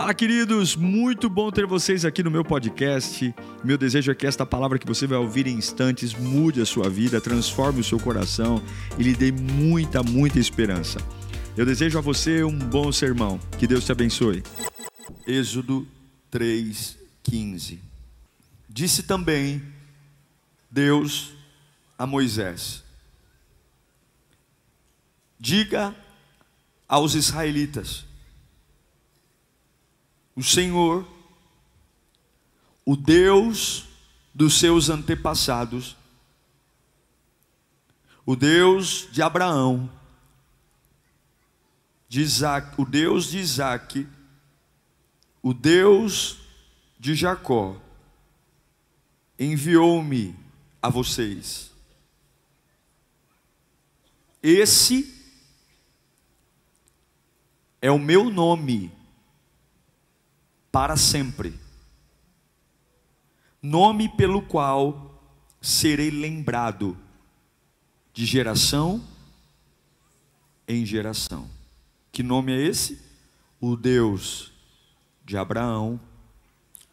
Fala, queridos! Muito bom ter vocês aqui no meu podcast. Meu desejo é que esta palavra que você vai ouvir em instantes mude a sua vida, transforme o seu coração e lhe dê muita, muita esperança. Eu desejo a você um bom sermão. Que Deus te abençoe. Êxodo 3:15. Disse também Deus a Moisés: Diga aos israelitas: o Senhor, o Deus dos seus antepassados, o Deus de Abraão, de Isaac, o Deus de Isaac, o Deus de Jacó, enviou-me a vocês. Esse é o meu nome para sempre. Nome pelo qual serei lembrado de geração em geração. Que nome é esse? O Deus de Abraão,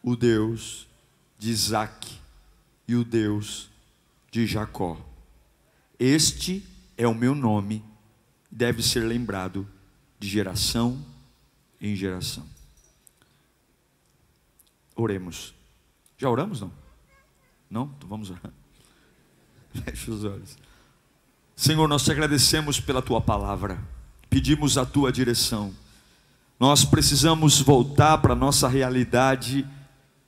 o Deus de Isaac e o Deus de Jacó. Este é o meu nome, deve ser lembrado de geração em geração. Oremos. Já oramos, não? Não? Então vamos orar. Feche os olhos. Senhor, nós te agradecemos pela tua palavra, pedimos a tua direção. Nós precisamos voltar para a nossa realidade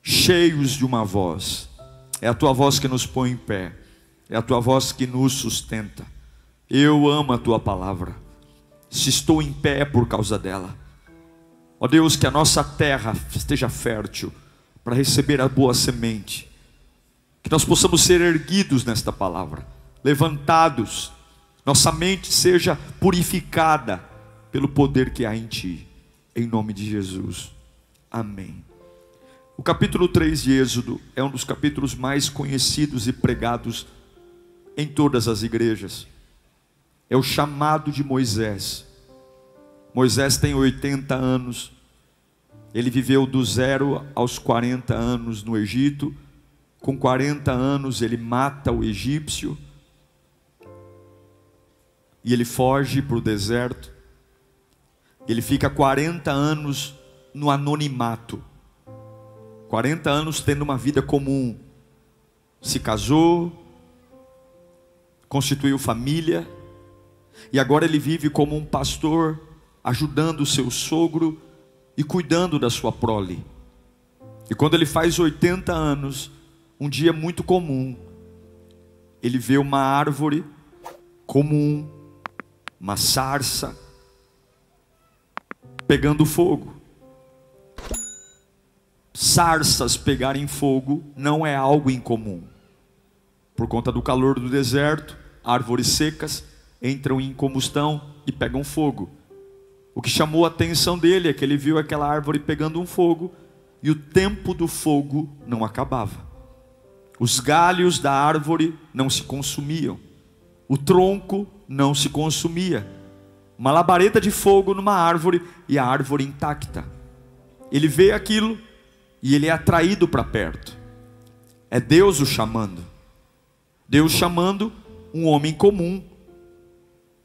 cheios de uma voz. É a tua voz que nos põe em pé, é a tua voz que nos sustenta. Eu amo a tua palavra, se estou em pé é por causa dela. Ó Deus, que a nossa terra esteja fértil para receber a boa semente. Que nós possamos ser erguidos nesta palavra, levantados, nossa mente seja purificada pelo poder que há em Ti, em nome de Jesus. Amém. O capítulo 3 de Êxodo é um dos capítulos mais conhecidos e pregados em todas as igrejas. É o chamado de Moisés. Moisés tem 80 anos ele viveu do zero aos 40 anos no Egito. Com 40 anos, ele mata o egípcio. E ele foge para o deserto. Ele fica 40 anos no anonimato. 40 anos tendo uma vida comum. Se casou, constituiu família, e agora ele vive como um pastor, ajudando o seu sogro e cuidando da sua prole. E quando ele faz 80 anos, um dia muito comum, ele vê uma árvore comum, uma sarça, pegando fogo. Sarsas pegarem fogo não é algo incomum. Por conta do calor do deserto, árvores secas entram em combustão e pegam fogo. O que chamou a atenção dele é que ele viu aquela árvore pegando um fogo e o tempo do fogo não acabava. Os galhos da árvore não se consumiam, o tronco não se consumia. Uma labareda de fogo numa árvore e a árvore intacta. Ele vê aquilo e ele é atraído para perto. É Deus o chamando. Deus chamando um homem comum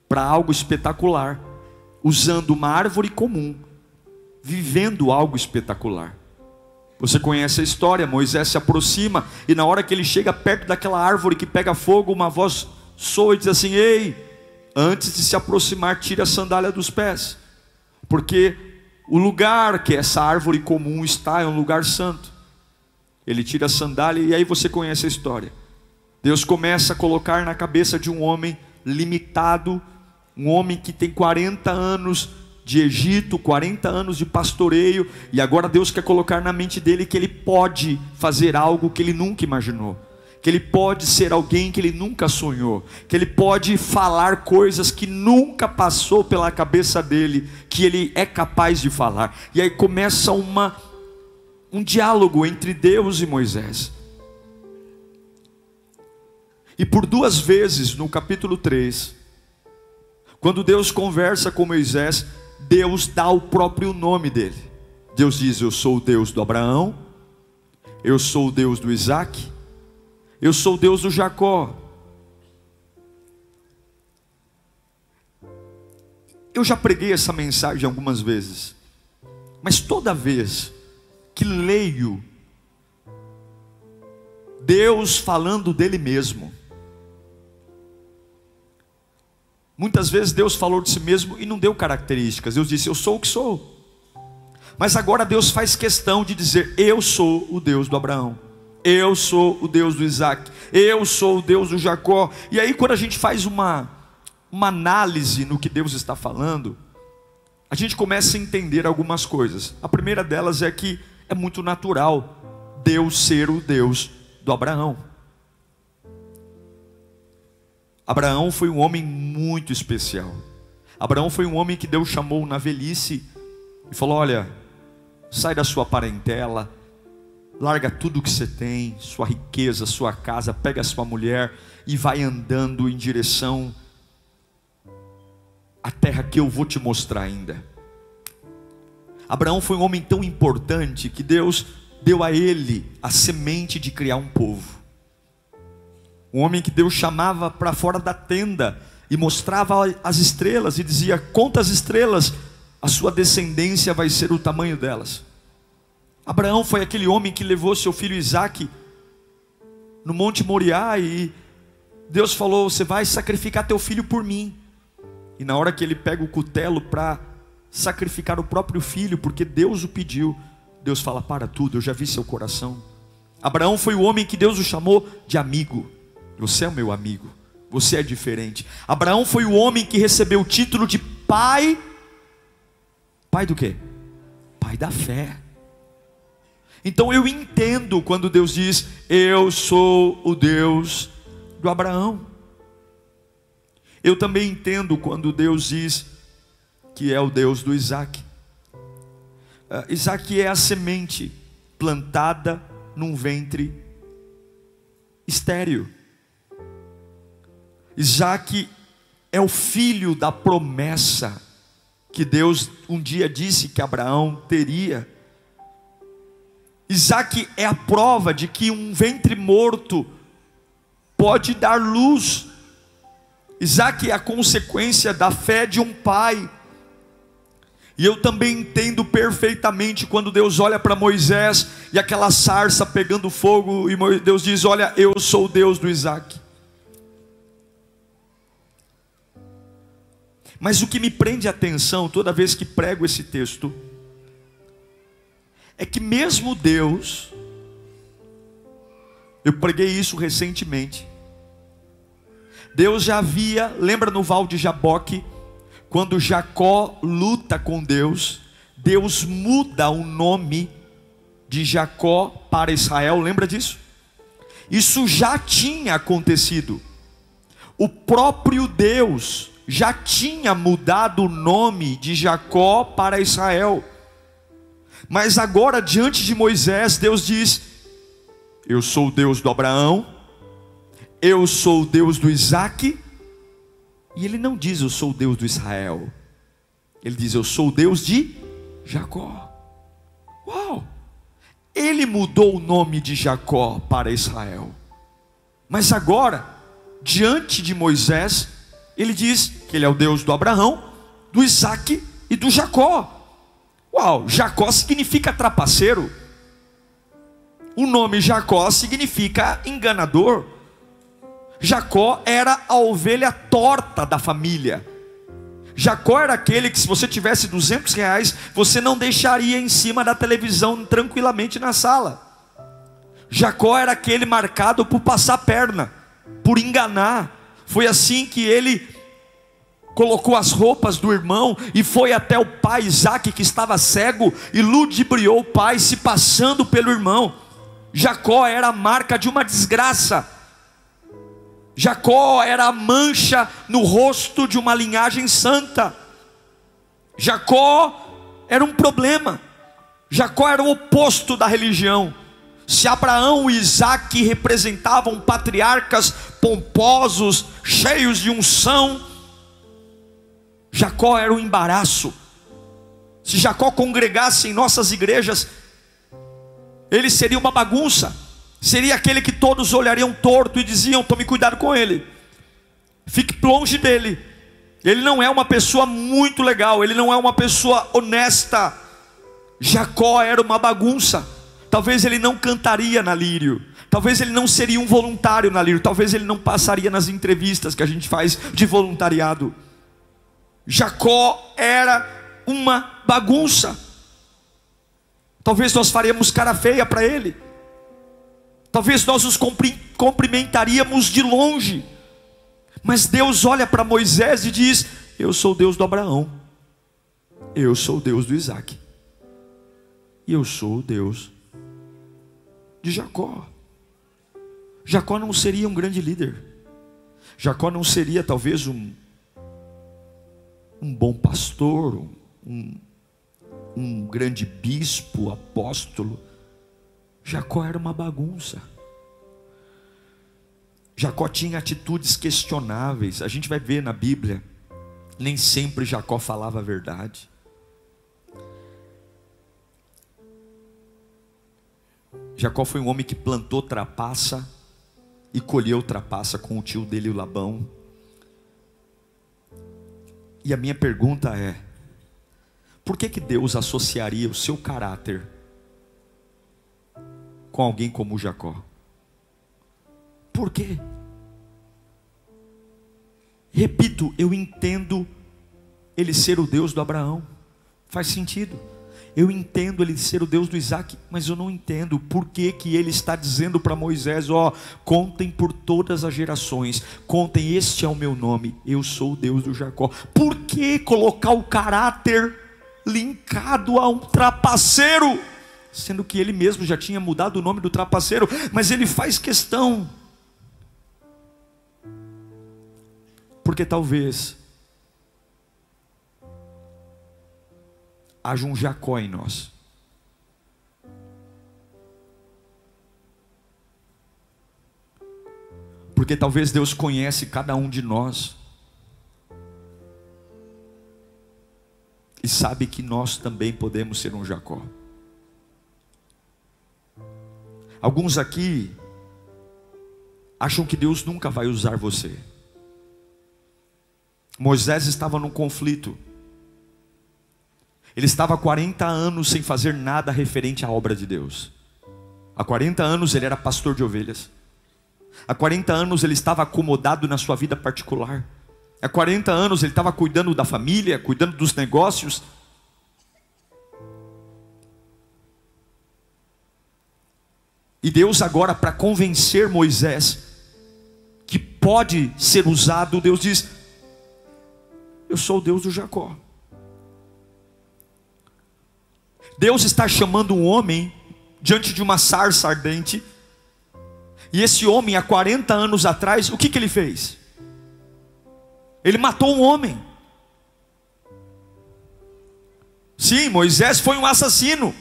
para algo espetacular usando uma árvore comum, vivendo algo espetacular. Você conhece a história, Moisés se aproxima e na hora que ele chega perto daquela árvore que pega fogo, uma voz soa e diz assim: "Ei, antes de se aproximar, tire a sandália dos pés, porque o lugar que essa árvore comum está é um lugar santo." Ele tira a sandália e aí você conhece a história. Deus começa a colocar na cabeça de um homem limitado um homem que tem 40 anos de Egito, 40 anos de pastoreio, e agora Deus quer colocar na mente dele que ele pode fazer algo que ele nunca imaginou, que ele pode ser alguém que ele nunca sonhou, que ele pode falar coisas que nunca passou pela cabeça dele, que ele é capaz de falar. E aí começa uma um diálogo entre Deus e Moisés. E por duas vezes no capítulo 3, quando Deus conversa com Moisés, Deus dá o próprio nome dele. Deus diz: Eu sou o Deus do Abraão, eu sou o Deus do Isaac, eu sou o Deus do Jacó. Eu já preguei essa mensagem algumas vezes, mas toda vez que leio Deus falando dele mesmo, muitas vezes Deus falou de si mesmo e não deu características, Deus disse: Eu sou o que sou. Mas agora Deus faz questão de dizer: Eu sou o Deus do Abraão, eu sou o Deus do Isaac, eu sou o Deus do Jacó. E aí, quando a gente faz uma uma análise no que Deus está falando, a gente começa a entender algumas coisas. A primeira delas é que é muito natural Deus ser o Deus do Abraão. Abraão foi um homem muito especial. Abraão foi um homem que Deus chamou na velhice e falou: Olha, sai da sua parentela, larga tudo que você tem, sua riqueza, sua casa, pega sua mulher e vai andando em direção a terra que eu vou te mostrar ainda. Abraão foi um homem tão importante que Deus deu a ele a semente de criar um povo. Um homem que Deus chamava para fora da tenda e mostrava as estrelas e dizia: Conta as estrelas, a sua descendência vai ser o tamanho delas. Abraão foi aquele homem que levou seu filho Isaque no Monte Moriá e Deus falou: Você vai sacrificar teu filho por mim. E na hora que ele pega o cutelo para sacrificar o próprio filho, porque Deus o pediu, Deus fala: Para tudo, eu já vi seu coração. Abraão foi o homem que Deus o chamou de amigo. Você é o meu amigo, você é diferente. Abraão foi o homem que recebeu o título de pai. Pai do quê? Pai da fé. Então eu entendo quando Deus diz: Eu sou o Deus do Abraão. Eu também entendo quando Deus diz que é o Deus do Isaac. Uh, Isaac é a semente plantada num ventre estéreo. Isaac é o filho da promessa que Deus um dia disse que Abraão teria. Isaac é a prova de que um ventre morto pode dar luz Isaac é a consequência da fé de um pai. E eu também entendo perfeitamente quando Deus olha para Moisés e aquela sarça pegando fogo, e Deus diz: Olha, eu sou o Deus do Isaac. Mas o que me prende a atenção toda vez que prego esse texto, é que mesmo Deus, eu preguei isso recentemente, Deus já havia, lembra no Val de Jaboque, quando Jacó luta com Deus, Deus muda o nome de Jacó para Israel, lembra disso? Isso já tinha acontecido. O próprio Deus já tinha mudado o nome de Jacó para Israel. Mas agora, diante de Moisés, Deus diz: Eu sou o Deus do Abraão, eu sou o Deus do Isaac, e ele não diz eu sou o Deus do Israel, ele diz eu sou o Deus de Jacó. Uau! Ele mudou o nome de Jacó para Israel, mas agora, diante de Moisés, ele diz que ele é o Deus do Abraão, do Isaac e do Jacó. Uau, Jacó significa trapaceiro. O nome Jacó significa enganador. Jacó era a ovelha torta da família. Jacó era aquele que, se você tivesse 200 reais, você não deixaria em cima da televisão tranquilamente na sala. Jacó era aquele marcado por passar perna, por enganar. Foi assim que ele colocou as roupas do irmão e foi até o pai Isaac, que estava cego, e ludibriou o pai, se passando pelo irmão. Jacó era a marca de uma desgraça Jacó era a mancha no rosto de uma linhagem santa. Jacó era um problema. Jacó era o oposto da religião. Se Abraão e Isaac representavam patriarcas pomposos, cheios de unção, Jacó era um embaraço. Se Jacó congregasse em nossas igrejas, ele seria uma bagunça, seria aquele que todos olhariam torto e diziam: tome cuidado com ele, fique longe dele. Ele não é uma pessoa muito legal, ele não é uma pessoa honesta. Jacó era uma bagunça. Talvez ele não cantaria na lírio, talvez ele não seria um voluntário na lírio, talvez ele não passaria nas entrevistas que a gente faz de voluntariado. Jacó era uma bagunça. Talvez nós faremos cara feia para ele. Talvez nós os cumprimentaríamos de longe. Mas Deus olha para Moisés e diz: Eu sou o Deus do Abraão. Eu sou o Deus do Isaac. E eu sou o Deus de Jacó. Jacó não seria um grande líder. Jacó não seria talvez um, um bom pastor, um, um grande bispo, apóstolo. Jacó era uma bagunça. Jacó tinha atitudes questionáveis. A gente vai ver na Bíblia, nem sempre Jacó falava a verdade. Jacó foi um homem que plantou trapaça e colheu trapaça com o tio dele, o Labão. E a minha pergunta é: por que, que Deus associaria o seu caráter com alguém como Jacó? Por quê? Repito, eu entendo ele ser o Deus do Abraão, faz sentido. Eu entendo ele ser o Deus do Isaac, mas eu não entendo por que, que ele está dizendo para Moisés: ó, contem por todas as gerações, contem, este é o meu nome, eu sou o Deus do Jacó. Por que colocar o caráter linkado a um trapaceiro, sendo que ele mesmo já tinha mudado o nome do trapaceiro, mas ele faz questão, porque talvez haja um Jacó em nós. Porque talvez Deus conhece cada um de nós e sabe que nós também podemos ser um Jacó. Alguns aqui acham que Deus nunca vai usar você. Moisés estava num conflito. Ele estava há 40 anos sem fazer nada referente à obra de Deus. Há 40 anos ele era pastor de ovelhas. Há 40 anos ele estava acomodado na sua vida particular. Há 40 anos ele estava cuidando da família, cuidando dos negócios. E Deus agora para convencer Moisés que pode ser usado, Deus diz: Eu sou o Deus do Jacó. Deus está chamando um homem diante de uma sarça ardente. E esse homem, há 40 anos atrás, o que, que ele fez? Ele matou um homem. Sim, Moisés foi um assassino.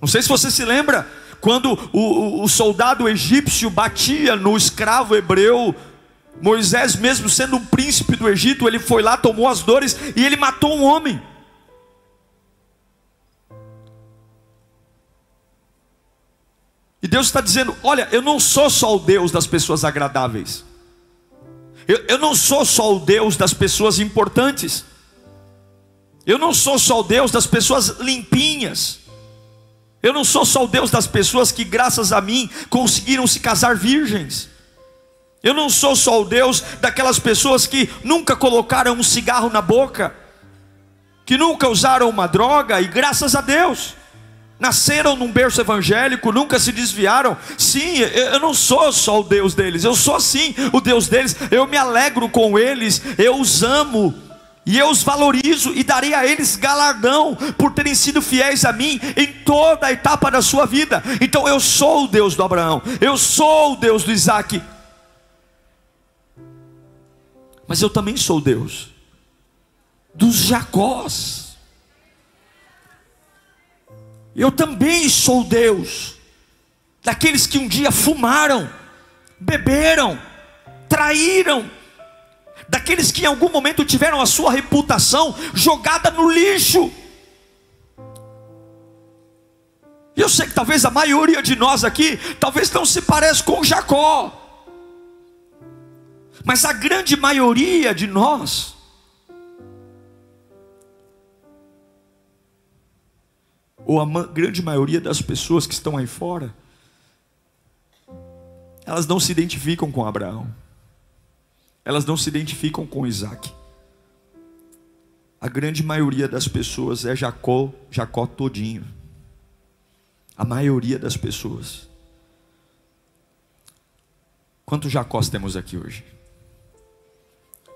Não sei se você se lembra, quando o, o, o soldado egípcio batia no escravo hebreu, Moisés, mesmo sendo um príncipe do Egito, ele foi lá, tomou as dores e ele matou um homem. Deus está dizendo: Olha, eu não sou só o Deus das pessoas agradáveis. Eu, eu não sou só o Deus das pessoas importantes. Eu não sou só o Deus das pessoas limpinhas. Eu não sou só o Deus das pessoas que, graças a mim, conseguiram se casar virgens. Eu não sou só o Deus daquelas pessoas que nunca colocaram um cigarro na boca, que nunca usaram uma droga e, graças a Deus, nasceram num berço evangélico, nunca se desviaram. Sim, eu não sou só o Deus deles, eu sou sim o Deus deles. Eu me alegro com eles, eu os amo. E eu os valorizo e darei a eles galardão por terem sido fiéis a mim em toda a etapa da sua vida. Então eu sou o Deus do Abraão, eu sou o Deus do Isaac. Mas eu também sou Deus dos Jacós. Eu também sou Deus daqueles que um dia fumaram, beberam, traíram, daqueles que em algum momento tiveram a sua reputação jogada no lixo. Eu sei que talvez a maioria de nós aqui, talvez não se pareça com Jacó. Mas a grande maioria de nós, ou a grande maioria das pessoas que estão aí fora, elas não se identificam com Abraão, elas não se identificam com Isaac. A grande maioria das pessoas é Jacó, Jacó todinho. A maioria das pessoas. Quantos Jacós temos aqui hoje?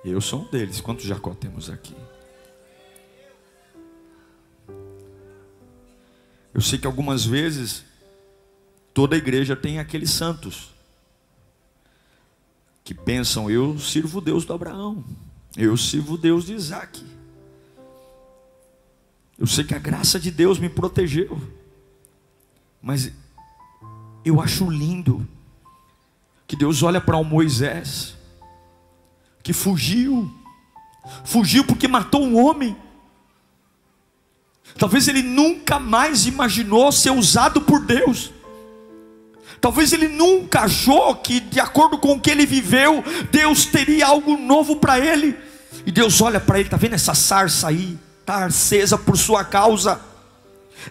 Eu sou um deles. Quantos Jacó temos aqui? Eu sei que algumas vezes toda a igreja tem aqueles santos que pensam: eu sirvo o Deus do Abraão, eu sirvo o Deus de Isaac. Eu sei que a graça de Deus me protegeu, mas eu acho lindo que Deus olha para o Moisés, que fugiu, fugiu porque matou um homem. Talvez ele nunca mais imaginou ser usado por Deus. Talvez ele nunca achou que, de acordo com o que ele viveu, Deus teria algo novo para ele. E Deus olha para ele, está vendo essa sarça aí? Está acesa por sua causa.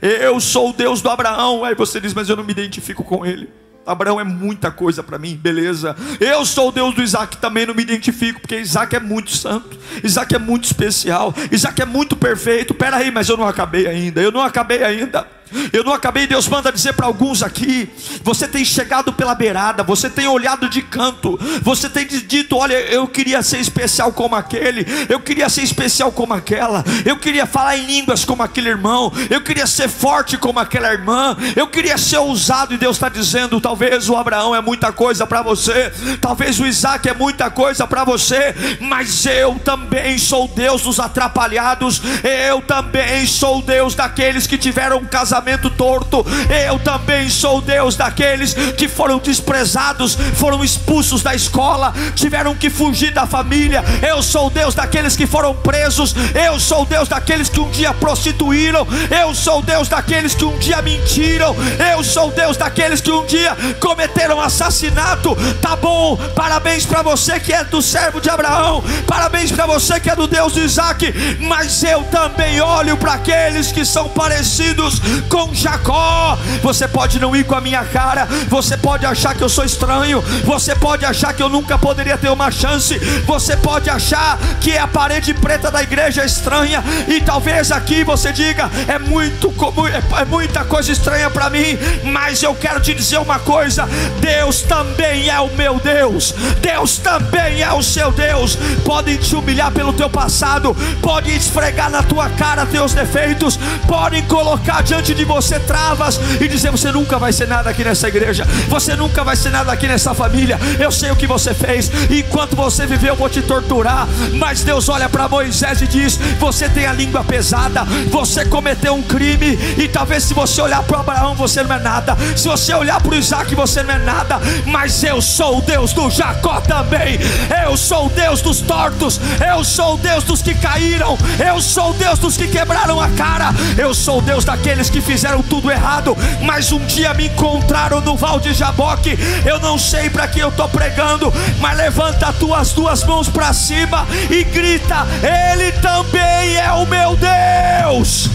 Eu sou o Deus do Abraão. Aí você diz, mas eu não me identifico com ele. Abraão é muita coisa para mim, beleza. Eu sou o Deus do Isaac, também não me identifico, porque Isaac é muito santo, Isaac é muito especial, Isaac é muito perfeito. Pera aí, mas eu não acabei ainda, eu não acabei ainda. Eu não acabei, Deus manda dizer para alguns aqui: você tem chegado pela beirada, você tem olhado de canto, você tem dito: olha, eu queria ser especial como aquele, eu queria ser especial como aquela, eu queria falar em línguas como aquele irmão, eu queria ser forte como aquela irmã, eu queria ser ousado, e Deus está dizendo: talvez o Abraão é muita coisa para você, talvez o Isaac é muita coisa para você, mas eu também sou Deus dos atrapalhados, eu também sou Deus daqueles que tiveram um casamento pensamento torto. Eu também sou Deus daqueles que foram desprezados, foram expulsos da escola, tiveram que fugir da família. Eu sou Deus daqueles que foram presos. Eu sou Deus daqueles que um dia prostituíram. Eu sou Deus daqueles que um dia mentiram. Eu sou Deus daqueles que um dia cometeram assassinato. Tá bom, parabéns para você que é do servo de Abraão. Parabéns para você que é do Deus de Isaac. Mas eu também olho para aqueles que são parecidos com Jacó. Você pode não ir com a minha cara, você pode achar que eu sou estranho, você pode achar que eu nunca poderia ter uma chance, você pode achar que a parede preta da igreja é estranha, e talvez aqui você diga: é muito é, é muita coisa estranha para mim, mas eu quero te dizer uma coisa: Deus também é o meu Deus, Deus também é o seu Deus. Podem te humilhar pelo teu passado, podem esfregar na tua cara teus defeitos, podem colocar diante de você travas e dizer: Você nunca vai ser nada aqui nessa igreja, você nunca vai ser nada aqui nessa família. Eu sei o que você fez, enquanto você viveu, eu vou te torturar. Mas Deus olha para Moisés e diz: Você tem a língua pesada, você cometeu um crime, e talvez se você olhar para Abraão, você não é nada, se você olhar para Isaac, você não é nada, mas eu sou o Deus do Jacó também, eu sou o Deus dos tortos, eu sou o Deus dos que caíram, eu sou o Deus dos que quebraram a cara, eu sou o Deus daqueles que fizeram tudo errado, mas um dia me encontraram no Val de Jaboque. Eu não sei para que eu estou pregando, mas levanta as tuas duas mãos para cima e grita: Ele também é o meu Deus.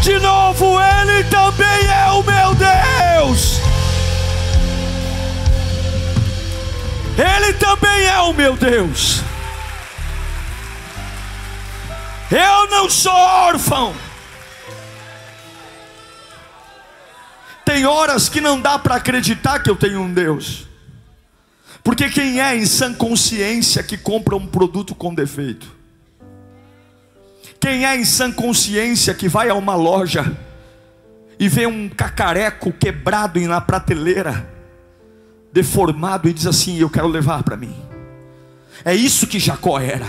De novo, Ele também é o meu Deus. Ele também é o meu Deus. Eu não sou órfão. Tem horas que não dá para acreditar que eu tenho um Deus. Porque quem é em sã consciência que compra um produto com defeito? Quem é em sã consciência que vai a uma loja e vê um cacareco quebrado na prateleira, deformado e diz assim: Eu quero levar para mim. É isso que Jacó era.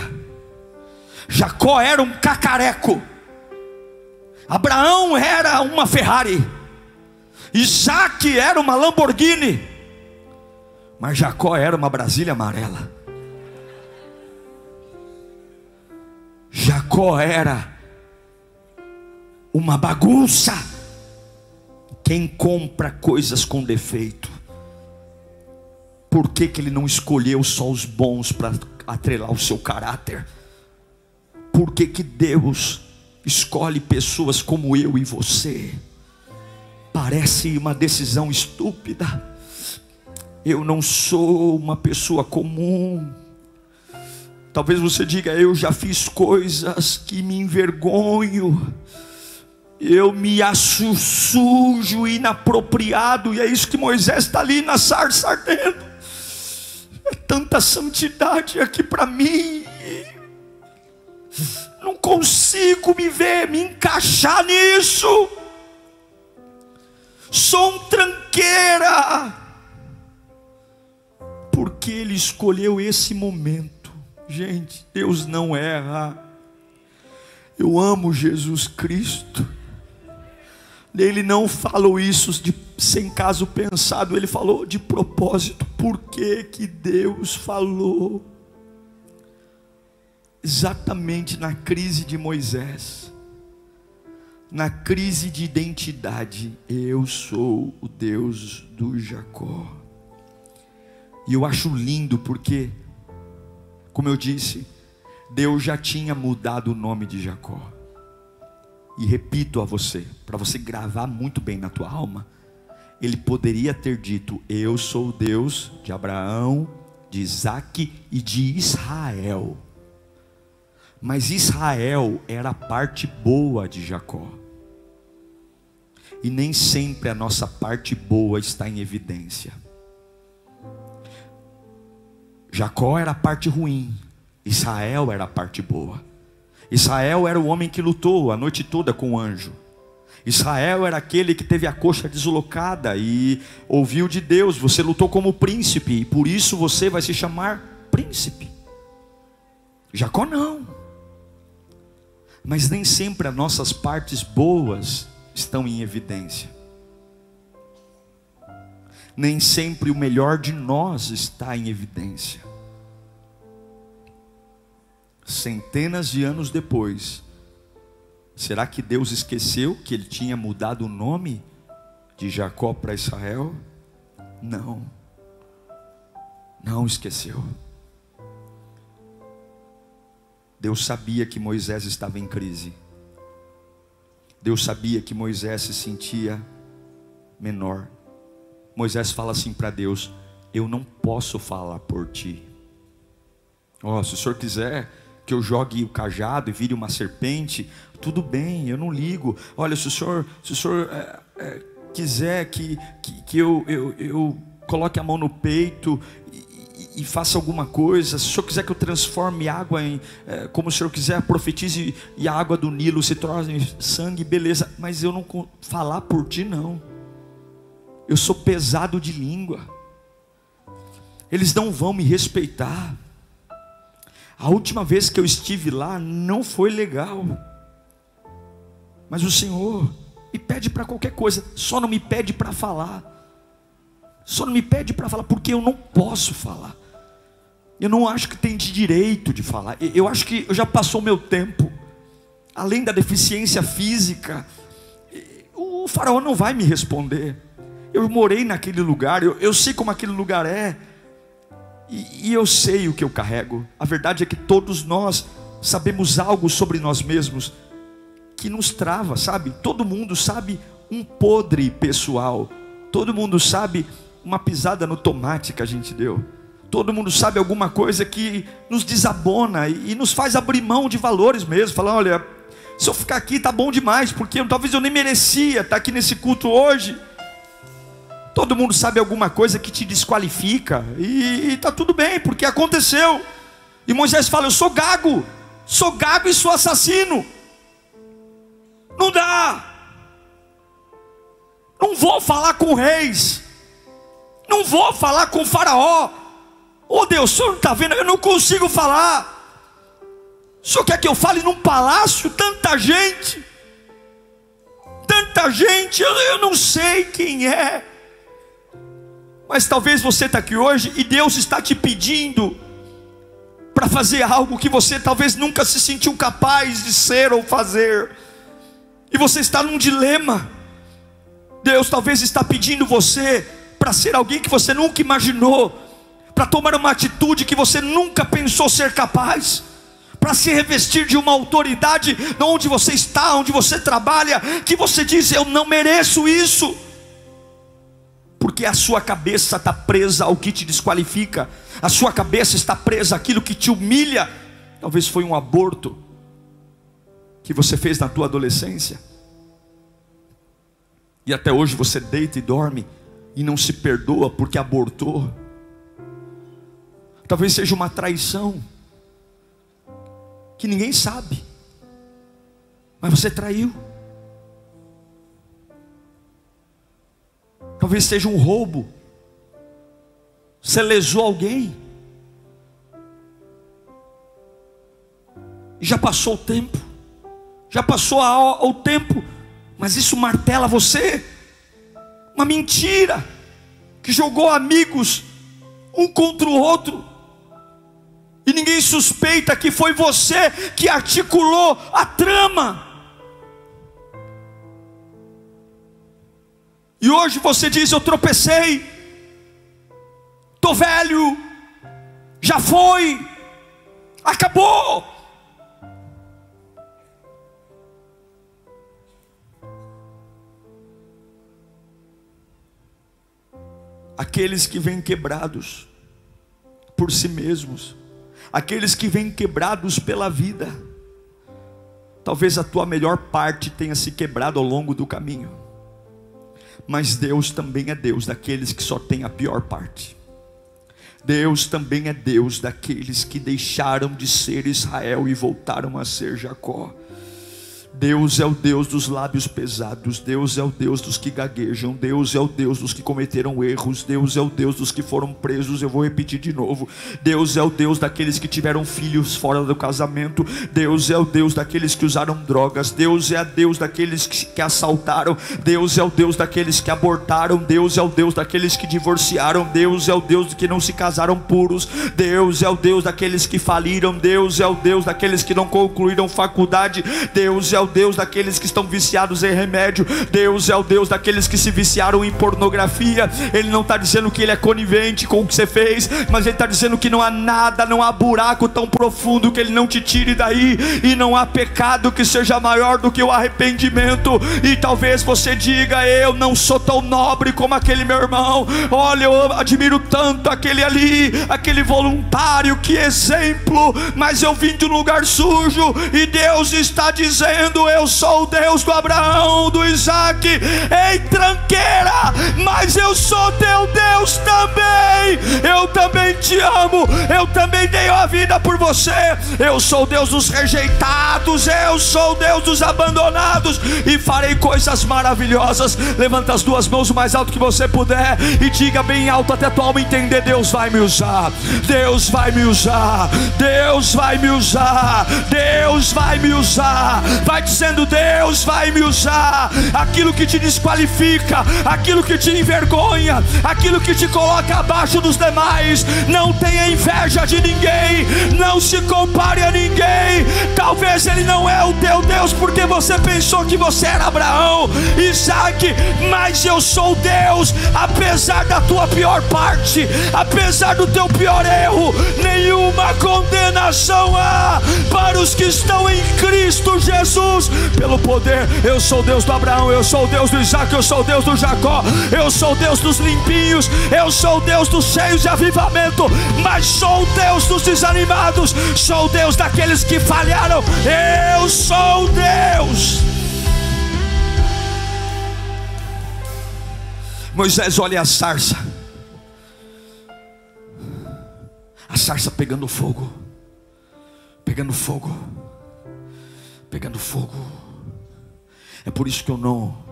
Jacó era um cacareco. Abraão era uma Ferrari. Isaac era uma Lamborghini, mas Jacó era uma Brasília amarela. Jacó era uma bagunça. Quem compra coisas com defeito, por que, que ele não escolheu só os bons para atrelar o seu caráter? Por que, que Deus escolhe pessoas como eu e você? Parece uma decisão estúpida. Eu não sou uma pessoa comum. Talvez você diga, eu já fiz coisas que me envergonho eu me acho sujo, inapropriado, e é isso que Moisés está ali na sarça ardendo. É tanta santidade aqui para mim, não consigo me ver, me encaixar nisso. Sou um tranqueira, porque ele escolheu esse momento. Gente, Deus não erra. Eu amo Jesus Cristo. Ele não falou isso de, sem caso pensado, ele falou de propósito. Por que, que Deus falou? Exatamente na crise de Moisés, na crise de identidade, eu sou o Deus do Jacó. E eu acho lindo porque, como eu disse, Deus já tinha mudado o nome de Jacó. E repito a você, para você gravar muito bem na tua alma, ele poderia ter dito: Eu sou o Deus de Abraão, de Isaac e de Israel. Mas Israel era a parte boa de Jacó. E nem sempre a nossa parte boa está em evidência. Jacó era a parte ruim, Israel era a parte boa. Israel era o homem que lutou a noite toda com o anjo. Israel era aquele que teve a coxa deslocada e ouviu de Deus: Você lutou como príncipe e por isso você vai se chamar príncipe. Jacó não. Mas nem sempre as nossas partes boas estão em evidência. Nem sempre o melhor de nós está em evidência centenas de anos depois, será que Deus esqueceu que ele tinha mudado o nome de Jacó para Israel? Não, não esqueceu. Deus sabia que Moisés estava em crise. Deus sabia que Moisés se sentia menor. Moisés fala assim para Deus: Eu não posso falar por ti. Ó, oh, se o senhor quiser, que eu jogue o cajado e vire uma serpente, tudo bem, eu não ligo. Olha, se o senhor, se o senhor é, é, quiser que, que, que eu, eu, eu, coloque a mão no peito e, faça alguma coisa, se o senhor quiser que eu transforme água em, é, como o senhor quiser, profetize e a água do Nilo se torne sangue, beleza, mas eu não falar por ti, não. Eu sou pesado de língua. Eles não vão me respeitar. A última vez que eu estive lá não foi legal. Mas o Senhor me pede para qualquer coisa, só não me pede para falar. Só não me pede para falar porque eu não posso falar. Eu não acho que tem de direito de falar. Eu acho que eu já passou o meu tempo. Além da deficiência física, o faraó não vai me responder. Eu morei naquele lugar, eu, eu sei como aquele lugar é. E, e eu sei o que eu carrego. A verdade é que todos nós sabemos algo sobre nós mesmos que nos trava, sabe? Todo mundo sabe um podre pessoal. Todo mundo sabe uma pisada no tomate que a gente deu. Todo mundo sabe alguma coisa que nos desabona e, e nos faz abrir mão de valores mesmo. Falar, olha, se eu ficar aqui tá bom demais, porque talvez eu nem merecia estar aqui nesse culto hoje. Todo mundo sabe alguma coisa que te desqualifica, e está tudo bem, porque aconteceu. E Moisés fala: Eu sou gago, sou gago e sou assassino. Não dá, não vou falar com reis, não vou falar com Faraó. Oh Deus, o senhor não está vendo? Eu não consigo falar. O senhor quer que eu fale num palácio? Tanta gente, tanta gente, eu, eu não sei quem é. Mas talvez você está aqui hoje e Deus está te pedindo para fazer algo que você talvez nunca se sentiu capaz de ser ou fazer. E você está num dilema. Deus talvez está pedindo você para ser alguém que você nunca imaginou, para tomar uma atitude que você nunca pensou ser capaz, para se revestir de uma autoridade onde você está, onde você trabalha, que você diz: Eu não mereço isso, porque a sua cabeça está presa ao que te desqualifica, a sua cabeça está presa àquilo que te humilha. Talvez foi um aborto que você fez na tua adolescência. E até hoje você deita e dorme e não se perdoa porque abortou. Talvez seja uma traição que ninguém sabe, mas você traiu. Talvez seja um roubo, você lesou alguém, e já passou o tempo, já passou o tempo mas isso martela você. Uma mentira que jogou amigos um contra o outro. Ninguém suspeita que foi você que articulou a trama. E hoje você diz: Eu tropecei, estou velho, já foi, acabou. aqueles que vêm quebrados por si mesmos, aqueles que vêm quebrados pela vida. Talvez a tua melhor parte tenha se quebrado ao longo do caminho, mas Deus também é Deus daqueles que só têm a pior parte. Deus também é Deus daqueles que deixaram de ser Israel e voltaram a ser Jacó. Deus é o Deus dos lábios pesados, Deus é o Deus dos que gaguejam, Deus é o Deus dos que cometeram erros, Deus é o Deus dos que foram presos. Eu vou repetir de novo: Deus é o Deus daqueles que tiveram filhos fora do casamento, Deus é o Deus daqueles que usaram drogas, Deus é o Deus daqueles que, que assaltaram, Deus é o Deus daqueles que abortaram, Deus é o Deus daqueles que divorciaram, Deus é o Deus que não se casaram puros, Deus é o Deus daqueles que faliram, Deus é o Deus daqueles que não concluíram faculdade, Deus é o Deus daqueles que estão viciados em remédio, Deus é o Deus daqueles que se viciaram em pornografia. Ele não está dizendo que ele é conivente com o que você fez, mas ele está dizendo que não há nada, não há buraco tão profundo que ele não te tire daí, e não há pecado que seja maior do que o arrependimento. E talvez você diga: Eu não sou tão nobre como aquele meu irmão. Olha, eu admiro tanto aquele ali, aquele voluntário, que exemplo, mas eu vim de um lugar sujo, e Deus está dizendo dizendo: Eu sou o Deus do Abraão, do Isaac, em tranqueira, mas eu sou teu Deus também. Eu também te amo, eu também dei a vida por você. Eu sou Deus dos rejeitados, eu sou Deus dos abandonados e farei coisas maravilhosas. Levanta as duas mãos o mais alto que você puder e diga bem alto até tua alma entender: Deus vai me usar, Deus vai me usar, Deus vai me usar, Deus vai me usar. Vai dizendo: Deus vai me usar. Aquilo que te desqualifica, aquilo que te envergonha, aquilo que te coloca abaixo dos demais. Não tenha inveja de ninguém, não se compare a ninguém. Talvez ele não é o teu Deus porque você pensou que você era Abraão, Isaac, mas eu sou Deus, apesar da tua pior parte, apesar do teu pior erro, nenhuma condenação há para os que estão em Cristo Jesus. Jesus, pelo poder. Eu sou Deus do Abraão, eu sou Deus do Isaac, eu sou Deus do Jacó, eu sou Deus dos limpinhos, eu sou Deus dos cheios de avivamento, mas sou Deus dos desanimados, sou Deus daqueles que falharam. Eu sou Deus. Moisés olha a sarça, a sarça pegando fogo, pegando fogo pegando fogo. É por isso que eu não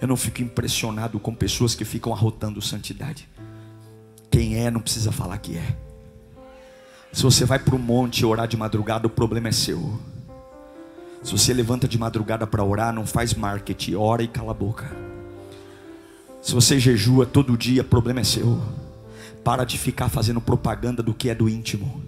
eu não fico impressionado com pessoas que ficam arrotando santidade. Quem é não precisa falar que é. Se você vai para o monte orar de madrugada, o problema é seu. Se você levanta de madrugada para orar, não faz marketing, ora e cala a boca. Se você jejua todo dia, o problema é seu. Para de ficar fazendo propaganda do que é do íntimo.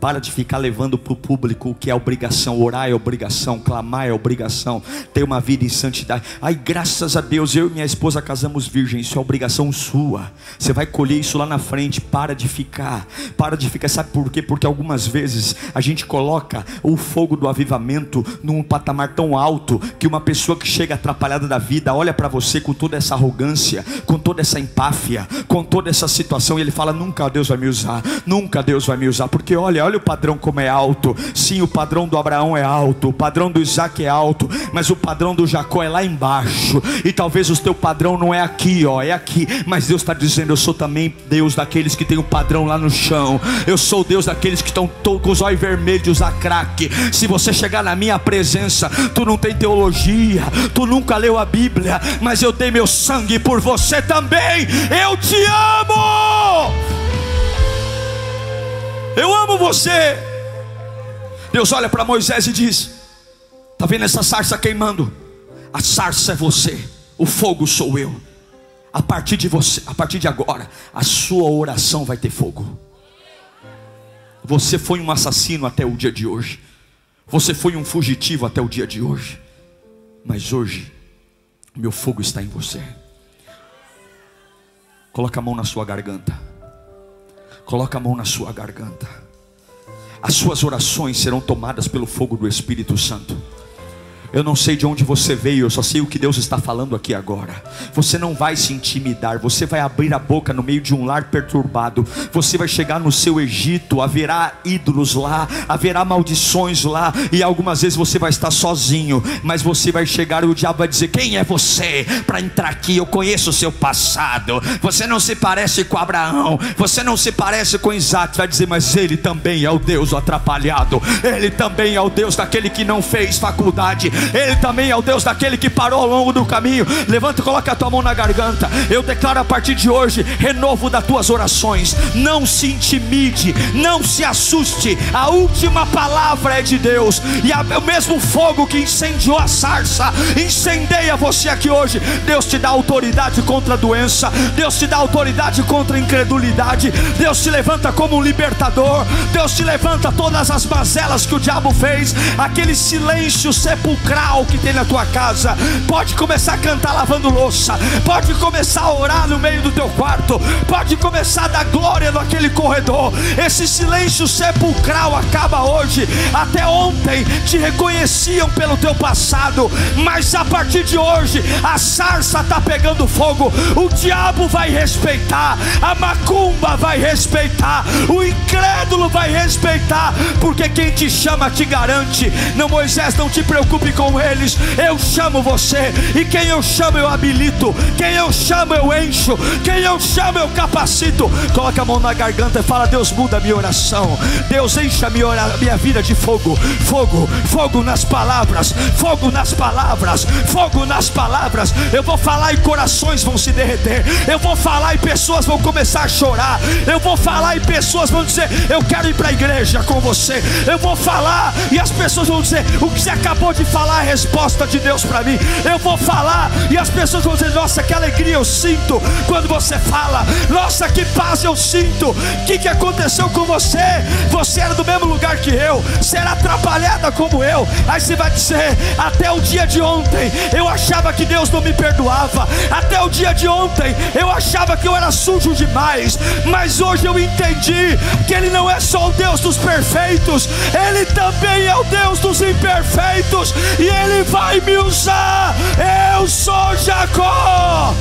Para de ficar levando para o público o que é obrigação. Orar é obrigação, clamar é obrigação, ter uma vida em santidade. Ai, graças a Deus, eu e minha esposa casamos virgem. Isso é obrigação sua. Você vai colher isso lá na frente. Para de ficar. Para de ficar. Sabe por quê? Porque algumas vezes a gente coloca o fogo do avivamento num patamar tão alto que uma pessoa que chega atrapalhada da vida olha para você com toda essa arrogância, com toda essa empáfia, com toda essa situação e ele fala: Nunca Deus vai me usar. Nunca Deus vai me usar. Porque olha, olha o padrão como é alto. Sim, o padrão do Abraão é alto, o padrão do Isaac é alto, mas o padrão do Jacó é lá embaixo. E talvez o teu padrão não é aqui, ó, é aqui. Mas Deus está dizendo: Eu sou também Deus daqueles que tem o padrão lá no chão. Eu sou Deus daqueles que estão com os olhos vermelhos a craque. Se você chegar na minha presença, tu não tem teologia, tu nunca leu a Bíblia, mas eu dei meu sangue por você também. Eu te amo. Eu amo você. Deus olha para Moisés e diz: Está vendo essa sarça queimando? A sarça é você, o fogo sou eu. A partir de você, a partir de agora, a sua oração vai ter fogo. Você foi um assassino até o dia de hoje. Você foi um fugitivo até o dia de hoje. Mas hoje, meu fogo está em você. Coloca a mão na sua garganta. Coloca a mão na sua garganta. As suas orações serão tomadas pelo fogo do Espírito Santo. Eu não sei de onde você veio, eu só sei o que Deus está falando aqui agora. Você não vai se intimidar, você vai abrir a boca no meio de um lar perturbado. Você vai chegar no seu Egito, haverá ídolos lá, haverá maldições lá, e algumas vezes você vai estar sozinho, mas você vai chegar e o diabo vai dizer: Quem é você para entrar aqui? Eu conheço o seu passado. Você não se parece com Abraão, você não se parece com Isaac. Vai dizer, mas ele também é o Deus atrapalhado, ele também é o Deus daquele que não fez faculdade ele também é o Deus daquele que parou ao longo do caminho. Levanta e coloca a tua mão na garganta. Eu declaro a partir de hoje renovo das tuas orações. Não se intimide, não se assuste. A última palavra é de Deus. E a, o mesmo fogo que incendiou a sarça, incendeia você aqui hoje. Deus te dá autoridade contra a doença. Deus te dá autoridade contra a incredulidade. Deus te levanta como um libertador. Deus te levanta todas as mazelas que o diabo fez. Aquele silêncio sepulcral que tem na tua casa. Pode começar a cantar lavando louça. Pode começar a orar no meio do teu quarto. Pode começar a dar glória naquele corredor. Esse silêncio sepulcral acaba hoje. Até ontem te reconheciam pelo teu passado, mas a partir de hoje a sarça está pegando fogo. O diabo vai respeitar, a macumba vai respeitar, o incrédulo vai respeitar, porque quem te chama te garante. Não, Moisés, não te preocupe com eles. Eu chamo você, e quem eu chamo eu habilito, quem eu chamo eu encho, quem eu chamo eu capacito. Coloca a mão na garganta e fala: Deus, muda a minha oração. Deus, encha a minha, minha vida de fogo, fogo, fogo nas palavras, fogo nas palavras, fogo nas palavras. Eu vou falar e corações vão se derreter. Eu vou falar e pessoas vão começar a chorar. Eu vou falar e pessoas vão dizer: Eu quero ir para a igreja com você. Eu vou falar e as pessoas vão dizer: O que você acabou de falar? Falar a resposta de Deus para mim. Eu vou falar e as pessoas vão dizer: Nossa, que alegria eu sinto quando você fala. Nossa, que paz eu sinto. O que, que aconteceu com você? Você era do mesmo lugar que eu, era atrapalhada como eu. Aí você vai dizer: Até o dia de ontem eu achava que Deus não me perdoava. Até o dia de ontem eu achava que eu era sujo demais. Mas hoje eu entendi que Ele não é só o Deus dos perfeitos, Ele também é o Deus dos imperfeitos e Ele vai me usar. Eu sou Jacó.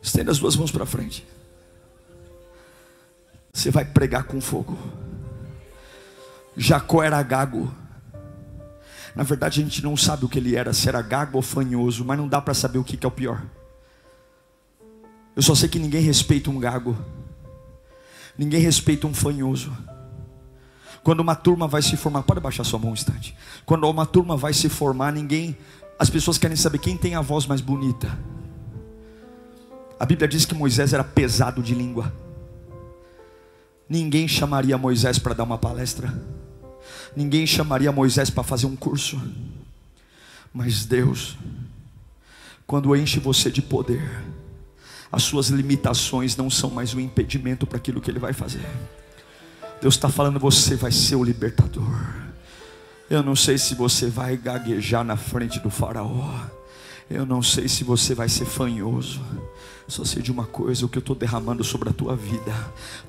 Estenda as duas mãos para frente. Você vai pregar com fogo. Jacó era gago. Na verdade, a gente não sabe o que ele era, se era gago ou fanhoso, mas não dá para saber o que é o pior. Eu só sei que ninguém respeita um gago, ninguém respeita um fanhoso. Quando uma turma vai se formar, pode baixar sua mão um instante. Quando uma turma vai se formar, ninguém, as pessoas querem saber quem tem a voz mais bonita. A Bíblia diz que Moisés era pesado de língua. Ninguém chamaria Moisés para dar uma palestra. Ninguém chamaria Moisés para fazer um curso. Mas Deus quando enche você de poder, as suas limitações não são mais um impedimento para aquilo que Ele vai fazer. Deus está falando, você vai ser o libertador. Eu não sei se você vai gaguejar na frente do Faraó. Eu não sei se você vai ser fanhoso. Só sei de uma coisa: o que eu estou derramando sobre a tua vida,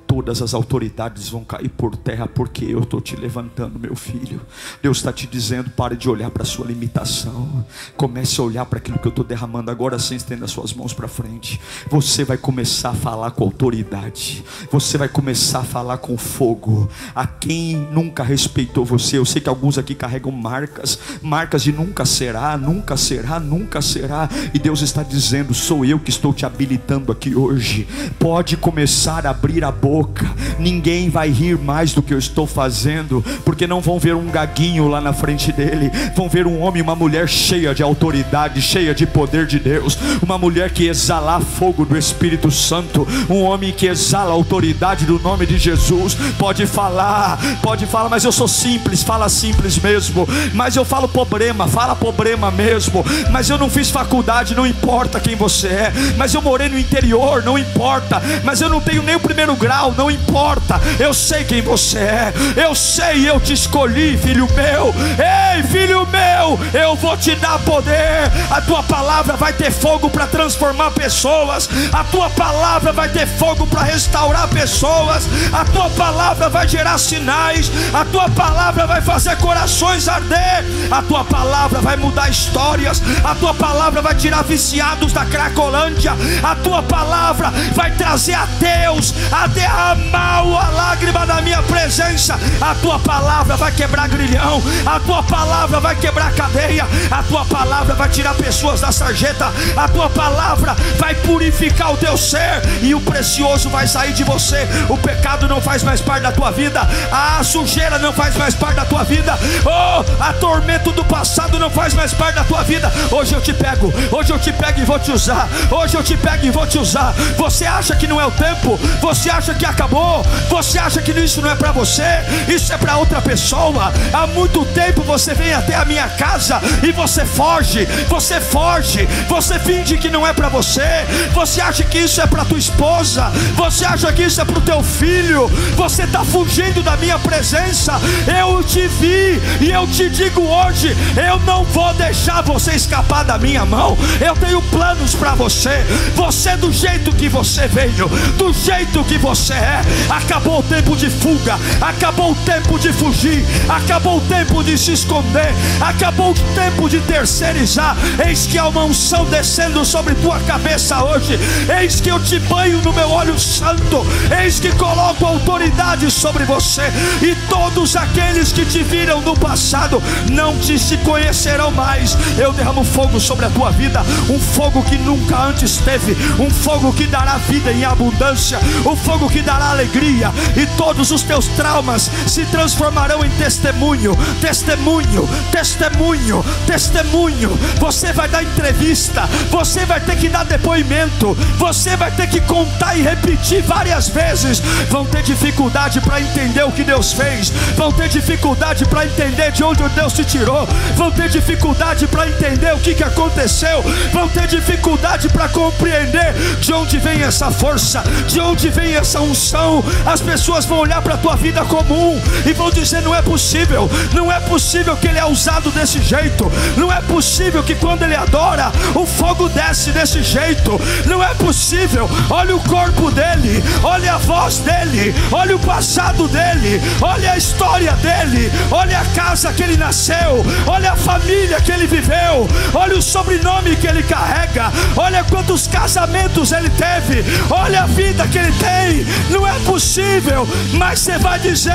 todas as autoridades vão cair por terra, porque eu estou te levantando, meu filho. Deus está te dizendo: pare de olhar para a sua limitação, comece a olhar para aquilo que eu estou derramando. Agora sim, estenda as suas mãos para frente. Você vai começar a falar com autoridade, você vai começar a falar com fogo. A quem nunca respeitou você, eu sei que alguns aqui carregam marcas, marcas de nunca será, nunca será, nunca será, e Deus está dizendo: sou eu que estou te habilitando habilitando aqui hoje. Pode começar a abrir a boca. Ninguém vai rir mais do que eu estou fazendo, porque não vão ver um gaguinho lá na frente dele, vão ver um homem e uma mulher cheia de autoridade, cheia de poder de Deus, uma mulher que exala fogo do Espírito Santo, um homem que exala a autoridade do nome de Jesus. Pode falar, pode falar, mas eu sou simples, fala simples mesmo. Mas eu falo problema, fala problema mesmo. Mas eu não fiz faculdade, não importa quem você é. Mas eu morei morei no interior, não importa. Mas eu não tenho nem o primeiro grau, não importa. Eu sei quem você é. Eu sei, eu te escolhi, filho meu. Ei, filho meu, eu vou te dar poder. A tua palavra vai ter fogo para transformar pessoas. A tua palavra vai ter fogo para restaurar pessoas. A tua palavra vai gerar sinais. A tua palavra vai fazer corações arder. A tua palavra vai mudar histórias. A tua palavra vai tirar viciados da Cracolândia tua palavra vai trazer a Deus a derramar a lágrima da minha presença. A tua palavra vai quebrar grilhão, a tua palavra vai quebrar cadeia, a tua palavra vai tirar pessoas da sarjeta, a tua palavra vai purificar o teu ser e o precioso vai sair de você. O pecado não faz mais parte da tua vida, a sujeira não faz mais parte da tua vida, oh, a tormento do passado não faz mais parte da tua vida. Hoje eu te pego, hoje eu te pego e vou te usar. Hoje eu te pego e vou te usar. Você acha que não é o tempo? Você acha que acabou? Você acha que isso não é para você? Isso é para outra pessoa. Há muito tempo você vem até a minha casa e você foge. Você foge. Você finge que não é para você. Você acha que isso é para tua esposa? Você acha que isso é para o teu filho? Você está fugindo da minha presença. Eu te vi e eu te digo hoje: eu não vou deixar você escapar da minha mão. Eu tenho planos para você. Você do jeito que você veio, do jeito que você é. Acabou o tempo de fuga, acabou o tempo de fugir, acabou o tempo de se esconder, acabou o tempo de terceirizar. Eis que há uma unção descendo sobre tua cabeça hoje. Eis que eu te banho no meu óleo santo. Eis que coloco autoridade sobre você. E todos aqueles que te viram no passado não te se conhecerão mais. Eu derramo fogo sobre a tua vida, um fogo que nunca antes teve um fogo que dará vida em abundância, um fogo que dará alegria, e todos os teus traumas se transformarão em testemunho, testemunho, testemunho, testemunho. Você vai dar entrevista, você vai ter que dar depoimento, você vai ter que contar e repetir várias vezes. Vão ter dificuldade para entender o que Deus fez, vão ter dificuldade para entender de onde Deus te tirou, vão ter dificuldade para entender o que, que aconteceu, vão ter dificuldade para compreender entender de onde vem essa força, de onde vem essa unção. As pessoas vão olhar para a tua vida comum e vão dizer: não é possível, não é possível que ele é usado desse jeito, não é possível que quando ele adora, o fogo desce desse jeito, não é possível. Olha o corpo dele, olha a voz dele, olha o passado dele, olha a história dele, olha a casa que ele nasceu, olha a família que ele viveu, olha o sobrenome que ele carrega, olha quantos casos casamentos ele teve, olha a vida que ele tem. Não é possível, mas você vai dizer: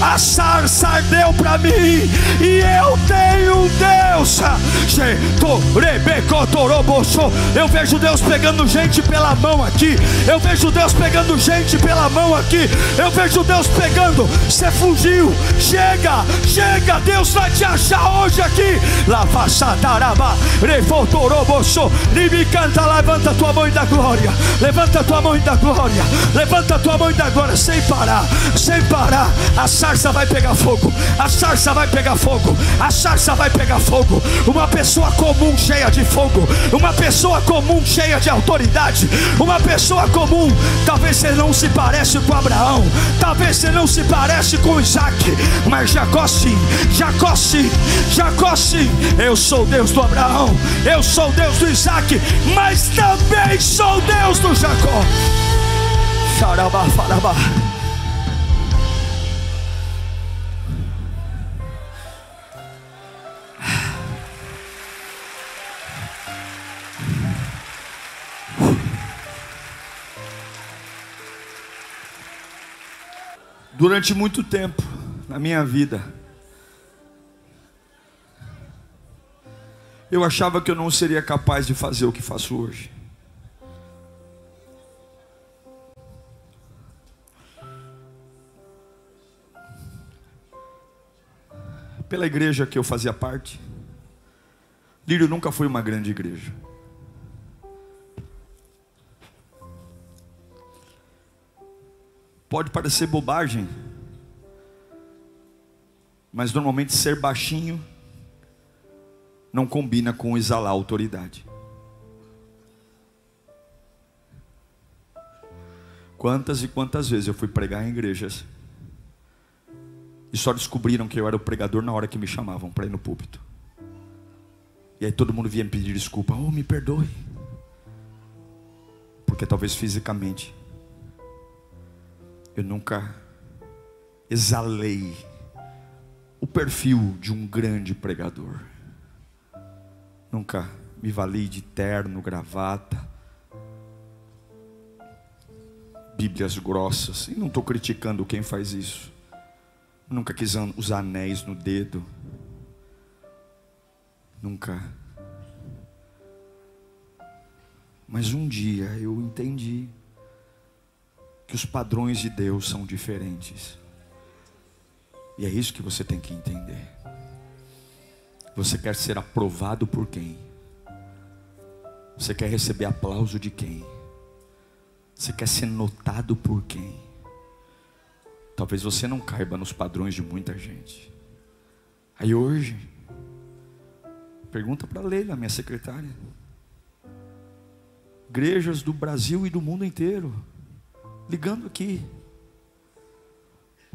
a sarça ardeu para mim, e eu tenho um Deus. Eu vejo Deus pegando gente pela mão aqui. Eu vejo Deus pegando gente pela mão aqui. Eu vejo Deus pegando. Você fugiu. Chega, chega. Deus vai te achar hoje aqui. Lava sataraba. Refotoroboso. me canta, levanta tua tua mão e dá glória. Levanta a tua mão e dá glória. Levanta a tua mão e dá glória sem parar, sem parar. A sarça vai pegar fogo. A sarça vai pegar fogo. A sarça vai pegar fogo. Uma pessoa comum cheia de fogo. Uma pessoa comum cheia de autoridade. Uma pessoa comum. Talvez você não se parece com Abraão. Talvez você não se parece com Isaac. Mas Jacó sim. Jacó sim. Jacó sim. Eu sou Deus do Abraão. Eu sou Deus do Isaac. Mas também sou Deus do Jacó. Xarabá, farabá. Durante muito tempo na minha vida, eu achava que eu não seria capaz de fazer o que faço hoje. Pela igreja que eu fazia parte, Lírio nunca foi uma grande igreja. Pode parecer bobagem, mas normalmente ser baixinho não combina com exalar autoridade. Quantas e quantas vezes eu fui pregar em igrejas e só descobriram que eu era o pregador na hora que me chamavam para ir no púlpito. E aí todo mundo vinha me pedir desculpa, oh, me perdoe. Porque talvez fisicamente eu nunca exalei o perfil de um grande pregador. Nunca me vali de terno, gravata, Bíblias grossas. E não estou criticando quem faz isso. Nunca quis usar anéis no dedo. Nunca. Mas um dia eu entendi que os padrões de Deus são diferentes. E é isso que você tem que entender. Você quer ser aprovado por quem? Você quer receber aplauso de quem? Você quer ser notado por quem? Talvez você não caiba nos padrões de muita gente. Aí hoje, pergunta para a Leila, minha secretária. Igrejas do Brasil e do mundo inteiro ligando aqui.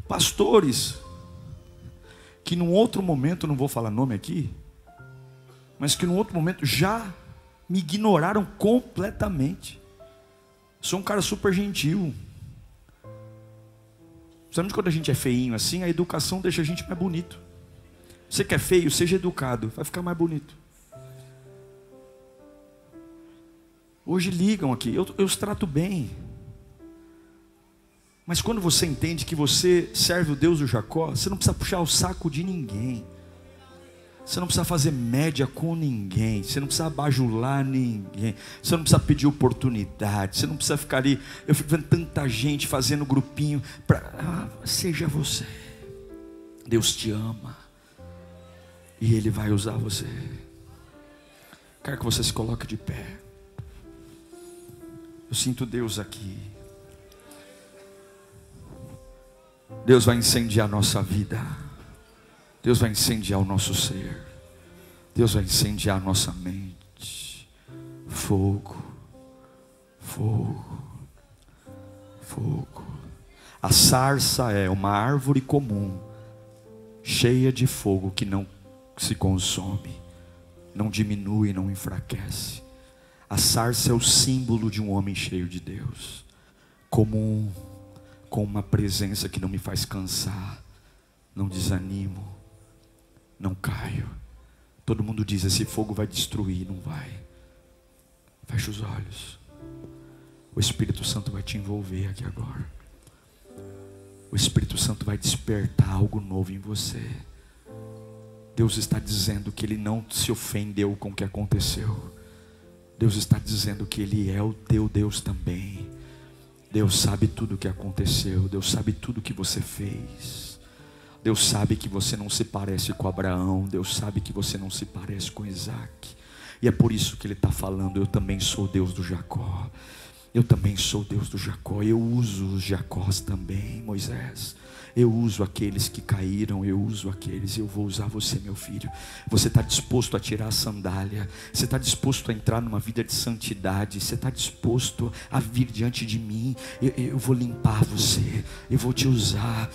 Pastores, que num outro momento, não vou falar nome aqui, mas que num outro momento já me ignoraram completamente. Sou um cara super gentil. Sabe quando a gente é feinho assim, a educação deixa a gente mais bonito. Você que é feio, seja educado, vai ficar mais bonito. Hoje ligam aqui, eu, eu os trato bem. Mas quando você entende que você serve o Deus do Jacó, você não precisa puxar o saco de ninguém. Você não precisa fazer média com ninguém. Você não precisa bajular ninguém. Você não precisa pedir oportunidade. Você não precisa ficar ali. Eu fico vendo tanta gente fazendo grupinho. Ah, seja você. Deus te ama. E Ele vai usar você. Quero que você se coloque de pé. Eu sinto Deus aqui. Deus vai incendiar a nossa vida. Deus vai incendiar o nosso ser. Deus vai incendiar a nossa mente. Fogo, fogo, fogo. A sarça é uma árvore comum, cheia de fogo que não se consome, não diminui, não enfraquece. A sarça é o símbolo de um homem cheio de Deus, comum com uma presença que não me faz cansar, não desanimo, não caio. Todo mundo diz: esse fogo vai destruir, não vai. Feche os olhos. O Espírito Santo vai te envolver aqui agora. O Espírito Santo vai despertar algo novo em você. Deus está dizendo que Ele não se ofendeu com o que aconteceu. Deus está dizendo que Ele é o teu Deus também. Deus sabe tudo o que aconteceu, Deus sabe tudo o que você fez. Deus sabe que você não se parece com Abraão, Deus sabe que você não se parece com Isaac. E é por isso que ele está falando: Eu também sou Deus do Jacó. Eu também sou Deus do Jacó. Eu uso os Jacós também, Moisés. Eu uso aqueles que caíram, eu uso aqueles, eu vou usar você, meu filho. Você está disposto a tirar a sandália, você está disposto a entrar numa vida de santidade, você está disposto a vir diante de mim. Eu, eu vou limpar você, eu vou te usar,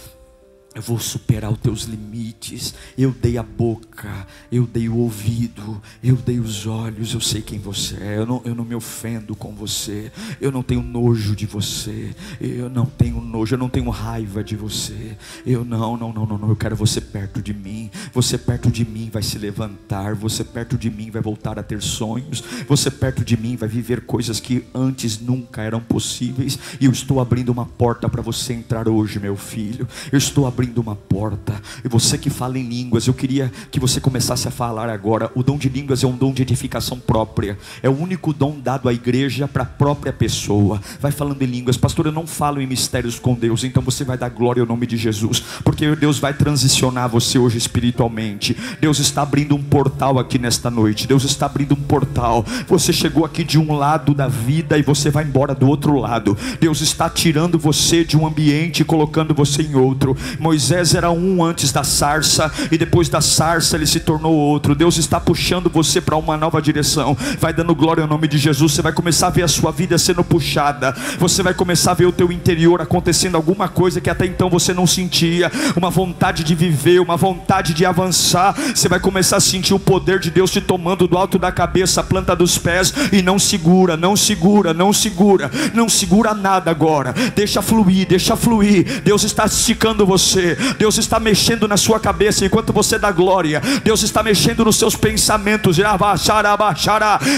eu vou superar os teus limites. Eu dei a boca, eu dei o ouvido, eu dei os olhos. Eu sei quem você é. Eu não, eu não me ofendo com você. Eu não tenho nojo de você. Eu não tenho nojo, eu não tenho raiva de você. Eu não, não, não, não, não. Eu quero você perto de mim. Você perto de mim vai se levantar. Você perto de mim vai voltar a ter sonhos. Você perto de mim vai viver coisas que antes nunca eram possíveis. E eu estou abrindo uma porta para você entrar hoje, meu filho. Eu estou abrindo abrindo uma porta. E você que fala em línguas, eu queria que você começasse a falar agora. O dom de línguas é um dom de edificação própria. É o único dom dado à igreja para a própria pessoa. Vai falando em línguas, pastor. Eu não falo em mistérios com Deus, então você vai dar glória ao nome de Jesus, porque Deus vai transicionar você hoje espiritualmente. Deus está abrindo um portal aqui nesta noite. Deus está abrindo um portal. Você chegou aqui de um lado da vida e você vai embora do outro lado. Deus está tirando você de um ambiente e colocando você em outro. Moisés era um antes da sarça e depois da sarça ele se tornou outro. Deus está puxando você para uma nova direção. Vai dando glória ao nome de Jesus. Você vai começar a ver a sua vida sendo puxada. Você vai começar a ver o teu interior acontecendo alguma coisa que até então você não sentia, uma vontade de viver, uma vontade de avançar. Você vai começar a sentir o poder de Deus te tomando do alto da cabeça, a planta dos pés e não segura, não segura, não segura, não segura nada agora. Deixa fluir, deixa fluir. Deus está esticando você você. Deus está mexendo na sua cabeça enquanto você dá glória. Deus está mexendo nos seus pensamentos.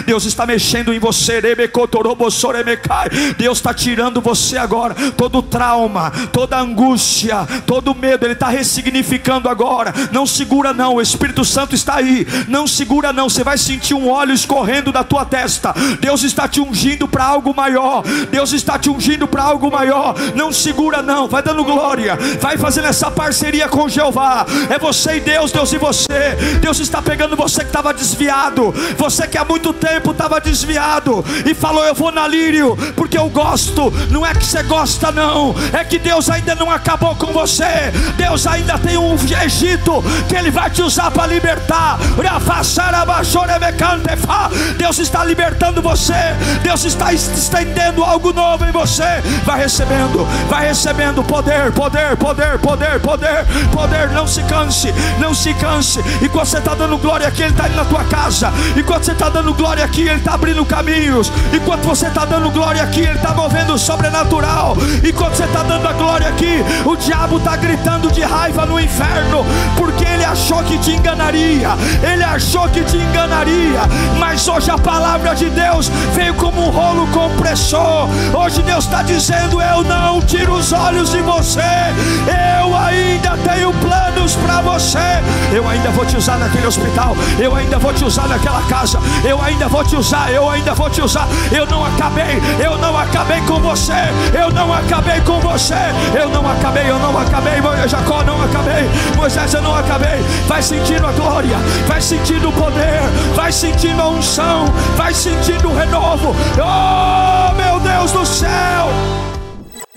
Deus está mexendo em você. Deus está tirando você agora. Todo trauma, toda angústia, todo medo. Ele está ressignificando agora. Não segura, não. O Espírito Santo está aí. Não segura, não. Você vai sentir um óleo escorrendo da tua testa. Deus está te ungindo para algo maior. Deus está te ungindo para algo maior. Não segura, não. Vai dando glória. Vai fazendo essa parceria com Jeová. É você e Deus, Deus e você. Deus está pegando você que estava desviado, você que há muito tempo estava desviado e falou: Eu vou na Lírio porque eu gosto. Não é que você gosta, não, é que Deus ainda não acabou com você. Deus ainda tem um Egito que Ele vai te usar para libertar. Deus está libertando você. Deus está estendendo algo novo em você. Vai recebendo, vai recebendo poder, poder, poder, poder poder, poder, poder. Não se canse, não se canse. Enquanto você está dando glória aqui, Ele está indo na tua casa. Enquanto você está dando glória aqui, Ele está abrindo caminhos. Enquanto você está dando glória aqui, Ele está movendo o sobrenatural. Enquanto você está dando a glória aqui, o diabo está gritando de raiva no inferno, porque ele achou que te enganaria. Ele achou que te enganaria. Mas hoje a palavra de Deus veio como um rolo compressor. Hoje Deus está dizendo: Eu não tiro os olhos de você. Eu ainda tenho planos para você. Eu ainda vou te usar naquele hospital. Eu ainda vou te usar naquela casa. Eu ainda vou te usar. Eu ainda vou te usar. Eu não acabei. Eu não acabei com você. Eu não acabei com você. Eu não acabei. Eu não acabei. Jacó não acabei. Moisés eu não acabei. Vai sentindo a glória. Vai sentindo o poder. Vai sentindo a unção. Vai sentindo o renovo. Oh meu Deus do céu.